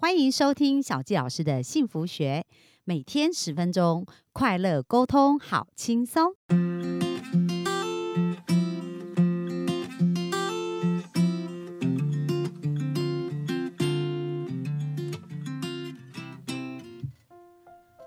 欢迎收听小纪老师的幸福学，每天十分钟，快乐沟通，好轻松。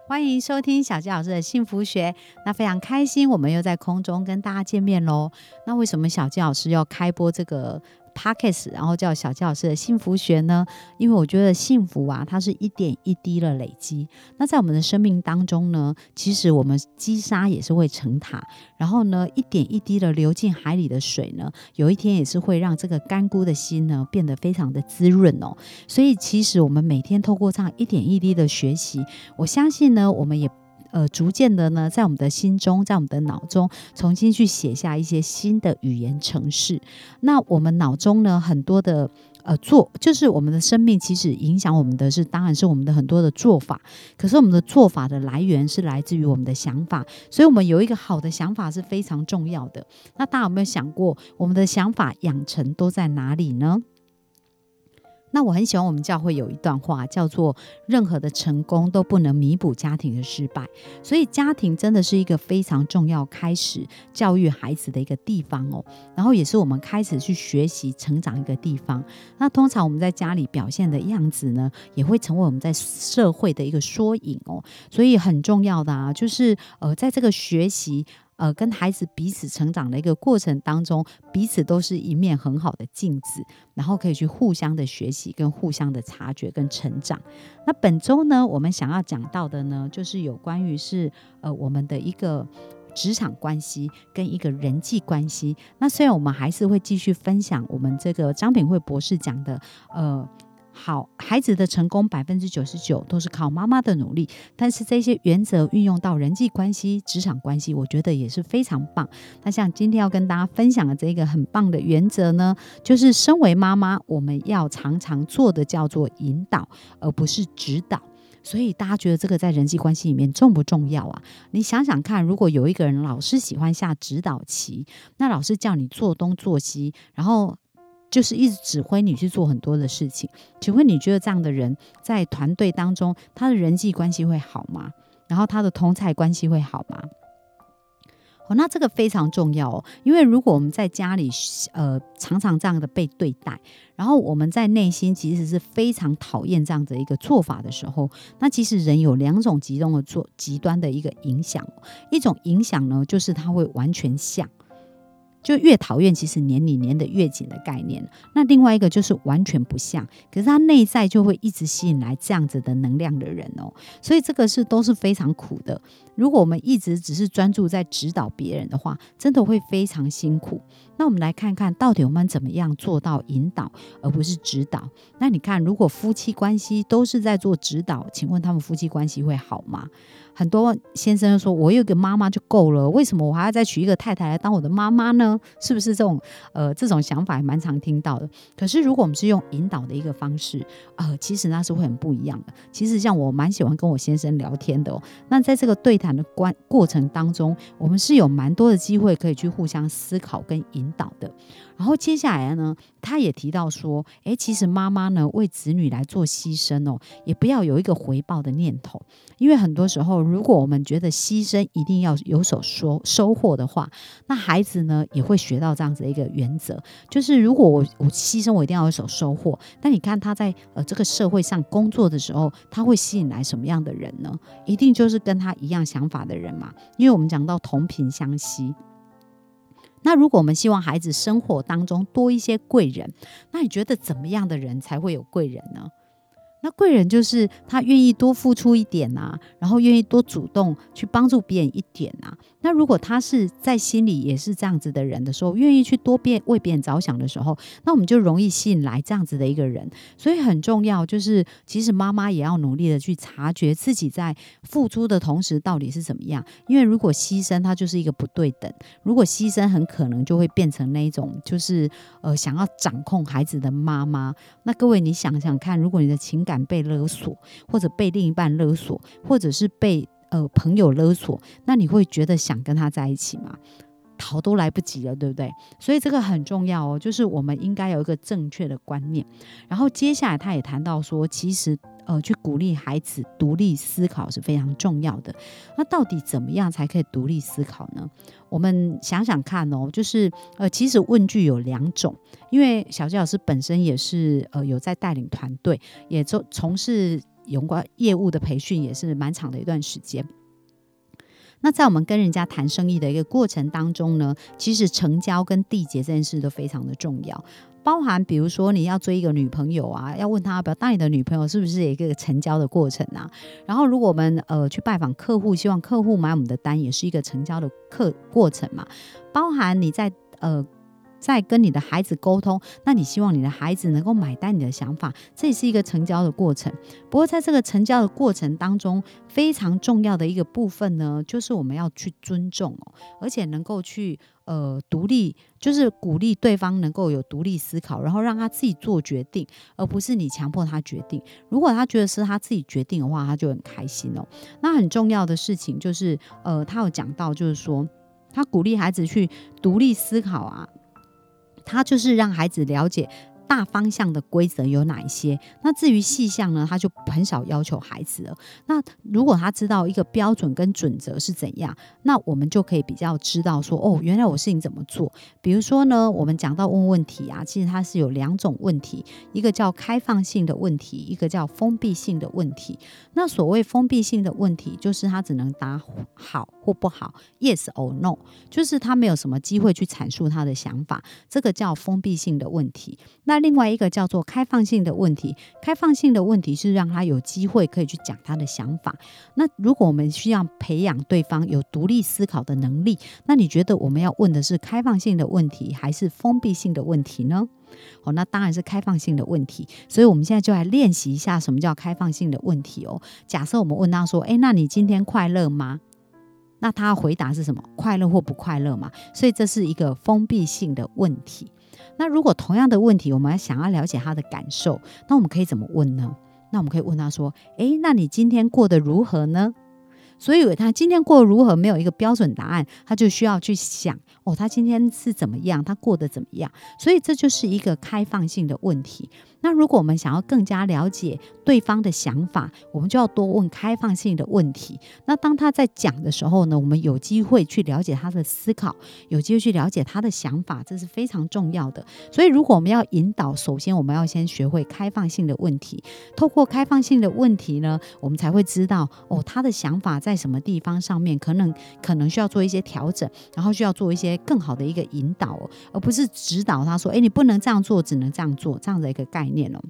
欢迎收听小纪老师的幸福学，那非常开心，我们又在空中跟大家见面喽。那为什么小纪老师要开播这个？Pockets，然后叫小纪老师的幸福学呢？因为我觉得幸福啊，它是一点一滴的累积。那在我们的生命当中呢，其实我们积沙也是会成塔，然后呢，一点一滴的流进海里的水呢，有一天也是会让这个干枯的心呢变得非常的滋润哦。所以其实我们每天透过这样一点一滴的学习，我相信呢，我们也。呃，逐渐的呢，在我们的心中，在我们的脑中，重新去写下一些新的语言程式。那我们脑中呢，很多的呃做，就是我们的生命，其实影响我们的是，当然是我们的很多的做法。可是我们的做法的来源是来自于我们的想法，所以我们有一个好的想法是非常重要的。那大家有没有想过，我们的想法养成都在哪里呢？那我很喜欢我们教会有一段话，叫做“任何的成功都不能弥补家庭的失败”，所以家庭真的是一个非常重要开始教育孩子的一个地方哦。然后也是我们开始去学习成长一个地方。那通常我们在家里表现的样子呢，也会成为我们在社会的一个缩影哦。所以很重要的啊，就是呃，在这个学习。呃，跟孩子彼此成长的一个过程当中，彼此都是一面很好的镜子，然后可以去互相的学习，跟互相的察觉跟成长。那本周呢，我们想要讲到的呢，就是有关于是呃我们的一个职场关系跟一个人际关系。那虽然我们还是会继续分享我们这个张品慧博士讲的呃。好，孩子的成功百分之九十九都是靠妈妈的努力，但是这些原则运用到人际关系、职场关系，我觉得也是非常棒。那像今天要跟大家分享的这个很棒的原则呢，就是身为妈妈，我们要常常做的叫做引导，而不是指导。所以大家觉得这个在人际关系里面重不重要啊？你想想看，如果有一个人老是喜欢下指导棋，那老师叫你做东做西，然后。就是一直指挥你去做很多的事情，请问你觉得这样的人在团队当中，他的人际关系会好吗？然后他的同才关系会好吗？哦，那这个非常重要哦，因为如果我们在家里，呃，常常这样的被对待，然后我们在内心其实是非常讨厌这样的一个做法的时候，那其实人有两种极端的做极端的一个影响，一种影响呢，就是他会完全像。就越讨厌，其实黏你黏的越紧的概念。那另外一个就是完全不像，可是他内在就会一直吸引来这样子的能量的人哦。所以这个是都是非常苦的。如果我们一直只是专注在指导别人的话，真的会非常辛苦。那我们来看看到底我们怎么样做到引导，而不是指导。那你看，如果夫妻关系都是在做指导，请问他们夫妻关系会好吗？很多先生说：“我有个妈妈就够了，为什么我还要再娶一个太太来当我的妈妈呢？是不是这种呃这种想法还蛮常听到的？可是如果我们是用引导的一个方式，呃，其实那是会很不一样的。其实像我蛮喜欢跟我先生聊天的哦。那在这个对谈的关过程当中，我们是有蛮多的机会可以去互相思考跟引导的。”然后接下来呢，他也提到说，诶，其实妈妈呢为子女来做牺牲哦，也不要有一个回报的念头，因为很多时候，如果我们觉得牺牲一定要有所收收获的话，那孩子呢也会学到这样子的一个原则，就是如果我我牺牲，我一定要有所收获。那你看他在呃这个社会上工作的时候，他会吸引来什么样的人呢？一定就是跟他一样想法的人嘛，因为我们讲到同频相吸。那如果我们希望孩子生活当中多一些贵人，那你觉得怎么样的人才会有贵人呢？那贵人就是他愿意多付出一点呐，然后愿意多主动去帮助别人一点呐。那如果他是在心里也是这样子的人的时候，愿意去多变为别人着想的时候，那我们就容易吸引来这样子的一个人。所以很重要，就是其实妈妈也要努力的去察觉自己在付出的同时到底是怎么样。因为如果牺牲，它就是一个不对等；如果牺牲，很可能就会变成那一种，就是呃想要掌控孩子的妈妈。那各位，你想想看，如果你的情感敢被勒索，或者被另一半勒索，或者是被呃朋友勒索，那你会觉得想跟他在一起吗？逃都来不及了，对不对？所以这个很重要哦，就是我们应该有一个正确的观念。然后接下来他也谈到说，其实呃，去鼓励孩子独立思考是非常重要的。那到底怎么样才可以独立思考呢？我们想想看哦，就是呃，其实问句有两种，因为小杰老师本身也是呃有在带领团队，也从从事有关业务的培训，也是蛮长的一段时间。那在我们跟人家谈生意的一个过程当中呢，其实成交跟缔结这件事都非常的重要，包含比如说你要追一个女朋友啊，要问她要不要当你的女朋友，是不是一个成交的过程啊？然后如果我们呃去拜访客户，希望客户买我们的单，也是一个成交的课过程嘛，包含你在呃。在跟你的孩子沟通，那你希望你的孩子能够买单你的想法，这也是一个成交的过程。不过在这个成交的过程当中，非常重要的一个部分呢，就是我们要去尊重哦，而且能够去呃独立，就是鼓励对方能够有独立思考，然后让他自己做决定，而不是你强迫他决定。如果他觉得是他自己决定的话，他就很开心哦。那很重要的事情就是，呃，他有讲到，就是说他鼓励孩子去独立思考啊。他就是让孩子了解。大方向的规则有哪一些？那至于细项呢，他就很少要求孩子了。那如果他知道一个标准跟准则是怎样，那我们就可以比较知道说，哦，原来我事情怎么做。比如说呢，我们讲到问问题啊，其实它是有两种问题，一个叫开放性的问题，一个叫封闭性的问题。那所谓封闭性的问题，就是他只能答好或不好，yes or no，就是他没有什么机会去阐述他的想法，这个叫封闭性的问题。那另外一个叫做开放性的问题，开放性的问题是让他有机会可以去讲他的想法。那如果我们需要培养对方有独立思考的能力，那你觉得我们要问的是开放性的问题还是封闭性的问题呢？哦，那当然是开放性的问题。所以我们现在就来练习一下什么叫开放性的问题哦。假设我们问他说：“诶，那你今天快乐吗？”那他回答是什么？快乐或不快乐嘛？所以这是一个封闭性的问题。那如果同样的问题，我们想要了解他的感受，那我们可以怎么问呢？那我们可以问他说：“诶，那你今天过得如何呢？”所以他今天过如何，没有一个标准答案，他就需要去想哦，他今天是怎么样，他过得怎么样？所以这就是一个开放性的问题。那如果我们想要更加了解对方的想法，我们就要多问开放性的问题。那当他在讲的时候呢，我们有机会去了解他的思考，有机会去了解他的想法，这是非常重要的。所以，如果我们要引导，首先我们要先学会开放性的问题。透过开放性的问题呢，我们才会知道哦，他的想法在什么地方上面可能可能需要做一些调整，然后需要做一些更好的一个引导，而不是指导他说：“哎，你不能这样做，只能这样做。”这样的一个概念。念了，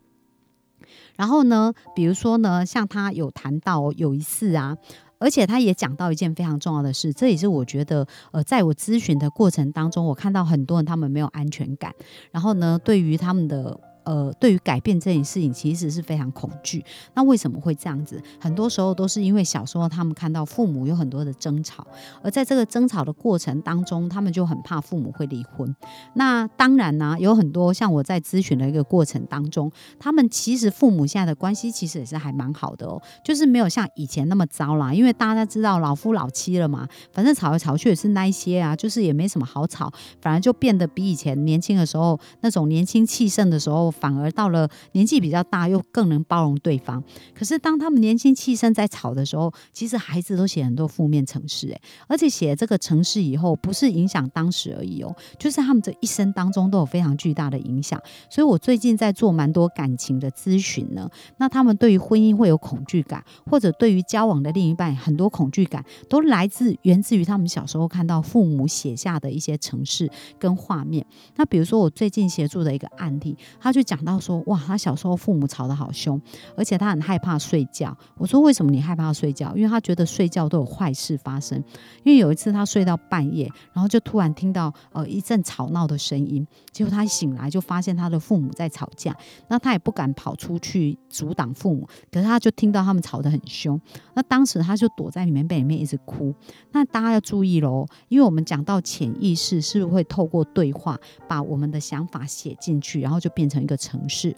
然后呢，比如说呢，像他有谈到有一次啊，而且他也讲到一件非常重要的事，这也是我觉得，呃，在我咨询的过程当中，我看到很多人他们没有安全感，然后呢，对于他们的。呃，对于改变这件事情，其实是非常恐惧。那为什么会这样子？很多时候都是因为小时候他们看到父母有很多的争吵，而在这个争吵的过程当中，他们就很怕父母会离婚。那当然呢，有很多像我在咨询的一个过程当中，他们其实父母现在的关系其实也是还蛮好的哦，就是没有像以前那么糟啦。因为大家知道老夫老妻了嘛，反正吵来吵去也是那一些啊，就是也没什么好吵，反而就变得比以前年轻的时候那种年轻气盛的时候。反而到了年纪比较大，又更能包容对方。可是当他们年轻气盛在吵的时候，其实孩子都写很多负面城市，诶，而且写这个城市以后，不是影响当时而已哦，就是他们这一生当中都有非常巨大的影响。所以我最近在做蛮多感情的咨询呢。那他们对于婚姻会有恐惧感，或者对于交往的另一半很多恐惧感，都来自源自于他们小时候看到父母写下的一些城市跟画面。那比如说我最近协助的一个案例，他就。讲到说，哇，他小时候父母吵得好凶，而且他很害怕睡觉。我说，为什么你害怕睡觉？因为他觉得睡觉都有坏事发生。因为有一次他睡到半夜，然后就突然听到呃一阵吵闹的声音，结果他醒来就发现他的父母在吵架。那他也不敢跑出去阻挡父母，可是他就听到他们吵得很凶。那当时他就躲在里面被里面一直哭。那大家要注意喽，因为我们讲到潜意识是会透过对话把我们的想法写进去，然后就变成一个。的城市。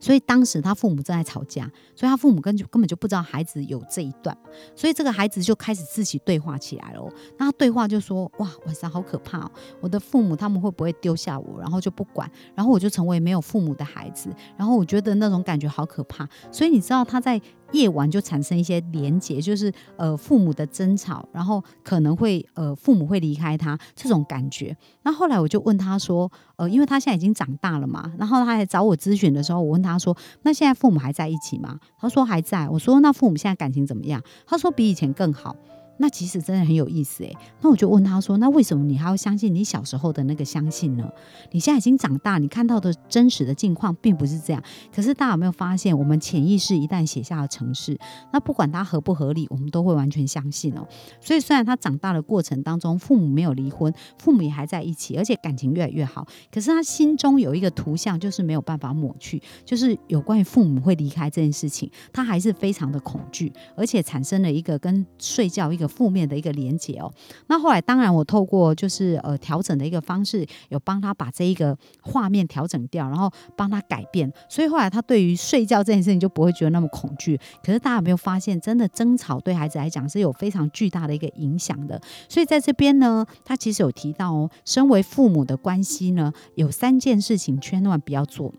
所以当时他父母正在吵架，所以他父母根本根本就不知道孩子有这一段，所以这个孩子就开始自己对话起来了。那他对话就说：“哇，晚上好可怕哦！我的父母他们会不会丢下我，然后就不管，然后我就成为没有父母的孩子，然后我觉得那种感觉好可怕。所以你知道他在。”夜晚就产生一些连结，就是呃父母的争吵，然后可能会呃父母会离开他这种感觉。那后来我就问他说，呃，因为他现在已经长大了嘛，然后他还找我咨询的时候，我问他说，那现在父母还在一起吗？他说还在。我说那父母现在感情怎么样？他说比以前更好。那其实真的很有意思诶。那我就问他说：“那为什么你还要相信你小时候的那个相信呢？你现在已经长大，你看到的真实的境况并不是这样。可是大家有没有发现，我们潜意识一旦写下了程式，那不管它合不合理，我们都会完全相信哦。所以虽然他长大的过程当中，父母没有离婚，父母也还在一起，而且感情越来越好，可是他心中有一个图像，就是没有办法抹去，就是有关于父母会离开这件事情，他还是非常的恐惧，而且产生了一个跟睡觉一个。负面的一个连接哦，那后来当然我透过就是呃调整的一个方式，有帮他把这一个画面调整掉，然后帮他改变，所以后来他对于睡觉这件事情就不会觉得那么恐惧。可是大家有没有发现，真的争吵对孩子来讲是有非常巨大的一个影响的？所以在这边呢，他其实有提到哦，身为父母的关系呢，有三件事情千万不要做。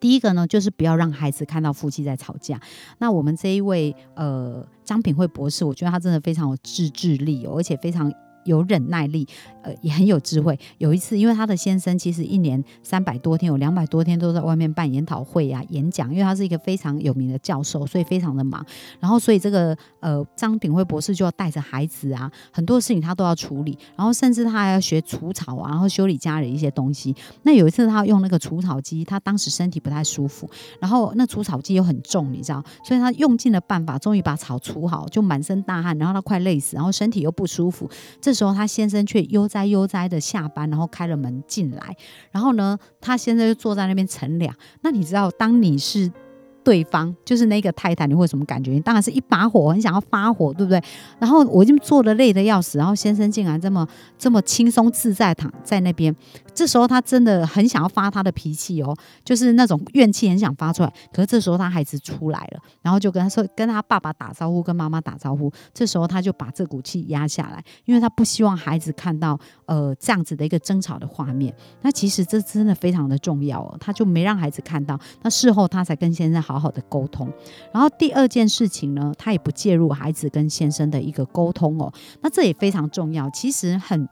第一个呢，就是不要让孩子看到夫妻在吵架。那我们这一位呃张品慧博士，我觉得他真的非常有自制力哦，而且非常。有忍耐力，呃，也很有智慧。有一次，因为他的先生其实一年三百多天，有两百多天都在外面办研讨会啊、演讲，因为他是一个非常有名的教授，所以非常的忙。然后，所以这个呃张炳辉博士就要带着孩子啊，很多事情他都要处理。然后，甚至他还要学除草啊，然后修理家里一些东西。那有一次，他用那个除草机，他当时身体不太舒服，然后那除草机又很重，你知道，所以他用尽了办法，终于把草除好，就满身大汗，然后他快累死，然后身体又不舒服。这这时候，他先生却悠哉悠哉的下班，然后开了门进来。然后呢，他先生就坐在那边乘凉。那你知道，当你是对方，就是那个太太，你会有什么感觉？你当然是一把火，很想要发火，对不对？然后我已经坐的累的要死，然后先生竟然这么这么轻松自在躺在那边。这时候他真的很想要发他的脾气哦，就是那种怨气很想发出来。可是这时候他孩子出来了，然后就跟他说，跟他爸爸打招呼，跟妈妈打招呼。这时候他就把这股气压下来，因为他不希望孩子看到呃这样子的一个争吵的画面。那其实这真的非常的重要哦，他就没让孩子看到。那事后他才跟先生好好的沟通。然后第二件事情呢，他也不介入孩子跟先生的一个沟通哦。那这也非常重要，其实很。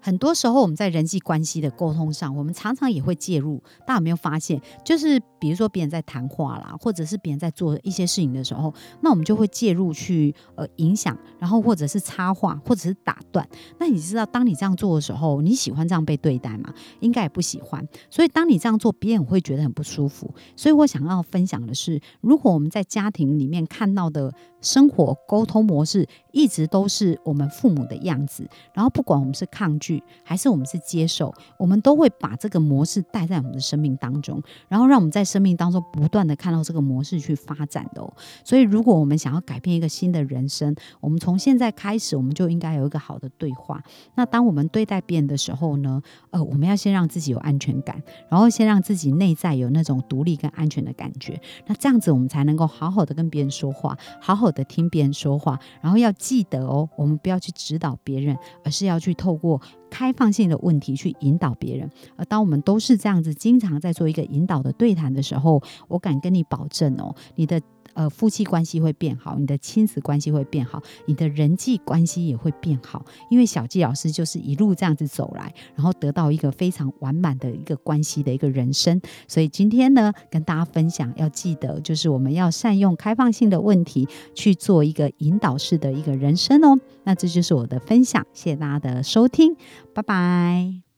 很多时候，我们在人际关系的沟通上，我们常常也会介入。大家有没有发现？就是比如说，别人在谈话啦，或者是别人在做一些事情的时候，那我们就会介入去呃影响，然后或者是插话，或者是打断。那你知道，当你这样做的时候，你喜欢这样被对待吗？应该也不喜欢。所以，当你这样做，别人会觉得很不舒服。所以我想要分享的是，如果我们在家庭里面看到的生活沟通模式，一直都是我们父母的样子，然后不管我们是抗拒。还是我们是接受，我们都会把这个模式带在我们的生命当中，然后让我们在生命当中不断的看到这个模式去发展的哦。所以，如果我们想要改变一个新的人生，我们从现在开始，我们就应该有一个好的对话。那当我们对待别人的时候呢？呃，我们要先让自己有安全感，然后先让自己内在有那种独立跟安全的感觉。那这样子，我们才能够好好的跟别人说话，好好的听别人说话。然后要记得哦，我们不要去指导别人，而是要去透过。开放性的问题去引导别人，而当我们都是这样子，经常在做一个引导的对谈的时候，我敢跟你保证哦，你的呃夫妻关系会变好，你的亲子关系会变好，你的人际关系也会变好，因为小纪老师就是一路这样子走来，然后得到一个非常完满的一个关系的一个人生。所以今天呢，跟大家分享，要记得就是我们要善用开放性的问题去做一个引导式的一个人生哦。那这就是我的分享，谢谢大家的收听。拜拜。